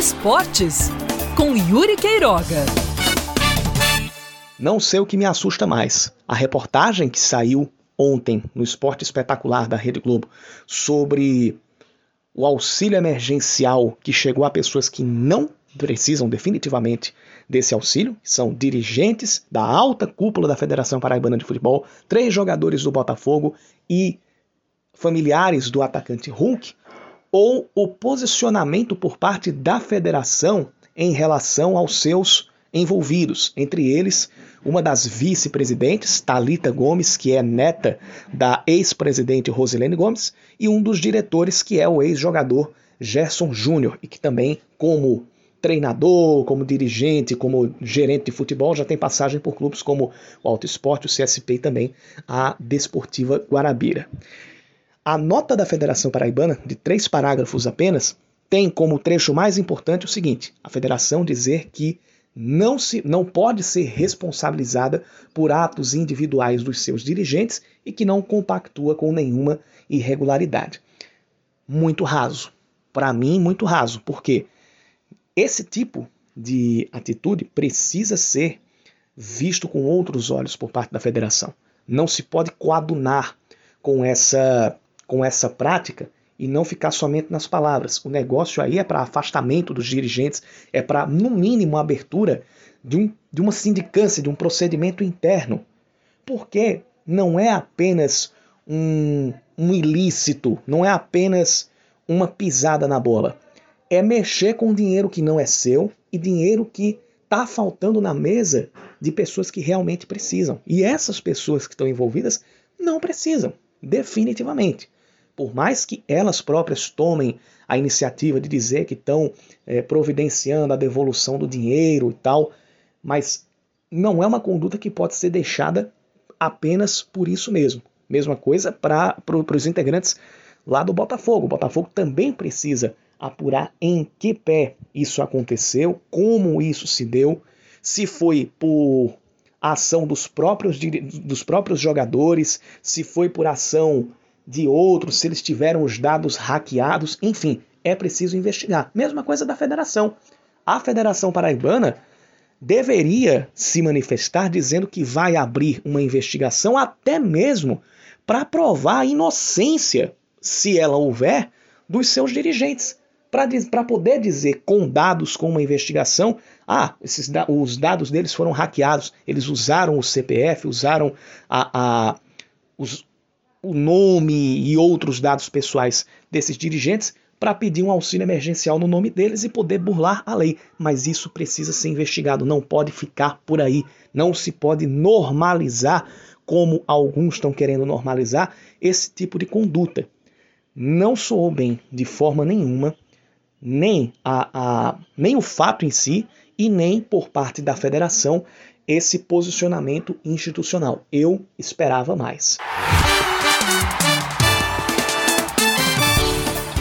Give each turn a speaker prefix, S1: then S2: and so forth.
S1: Esportes, com Yuri Queiroga.
S2: Não sei o que me assusta mais. A reportagem que saiu ontem no Esporte Espetacular da Rede Globo sobre o auxílio emergencial que chegou a pessoas que não precisam definitivamente desse auxílio, são dirigentes da alta cúpula da Federação Paraibana de Futebol, três jogadores do Botafogo e familiares do atacante Hulk, ou o posicionamento por parte da federação em relação aos seus envolvidos, entre eles uma das vice-presidentes, Talita Gomes, que é neta da ex-presidente Rosilene Gomes, e um dos diretores, que é o ex-jogador Gerson Júnior, e que também, como treinador, como dirigente, como gerente de futebol, já tem passagem por clubes como o Alto Esporte, o CSP e também a Desportiva Guarabira. A nota da Federação Paraibana, de três parágrafos apenas, tem como trecho mais importante o seguinte: a federação dizer que não, se, não pode ser responsabilizada por atos individuais dos seus dirigentes e que não compactua com nenhuma irregularidade. Muito raso. Para mim, muito raso. Porque esse tipo de atitude precisa ser visto com outros olhos por parte da federação. Não se pode coadunar com essa, com essa prática e não ficar somente nas palavras. O negócio aí é para afastamento dos dirigentes, é para, no mínimo, abertura de, um, de uma sindicância, de um procedimento interno. Porque não é apenas um, um ilícito, não é apenas uma pisada na bola é mexer com dinheiro que não é seu e dinheiro que está faltando na mesa de pessoas que realmente precisam. E essas pessoas que estão envolvidas não precisam, definitivamente. Por mais que elas próprias tomem a iniciativa de dizer que estão é, providenciando a devolução do dinheiro e tal, mas não é uma conduta que pode ser deixada apenas por isso mesmo. Mesma coisa para pro, os integrantes lá do Botafogo. O Botafogo também precisa apurar em que pé isso aconteceu, como isso se deu, se foi por ação dos próprios, dos próprios jogadores, se foi por ação de outros, se eles tiveram os dados hackeados, enfim, é preciso investigar. Mesma coisa da federação. A Federação Paraibana deveria se manifestar dizendo que vai abrir uma investigação até mesmo para provar a inocência, se ela houver, dos seus dirigentes para poder dizer com dados, com uma investigação, ah, esses, os dados deles foram hackeados, eles usaram o CPF, usaram a, a, os, o nome e outros dados pessoais desses dirigentes para pedir um auxílio emergencial no nome deles e poder burlar a lei. Mas isso precisa ser investigado, não pode ficar por aí, não se pode normalizar como alguns estão querendo normalizar esse tipo de conduta. Não soou bem de forma nenhuma nem, a, a, nem o fato em si e nem por parte da federação esse posicionamento institucional. Eu esperava mais.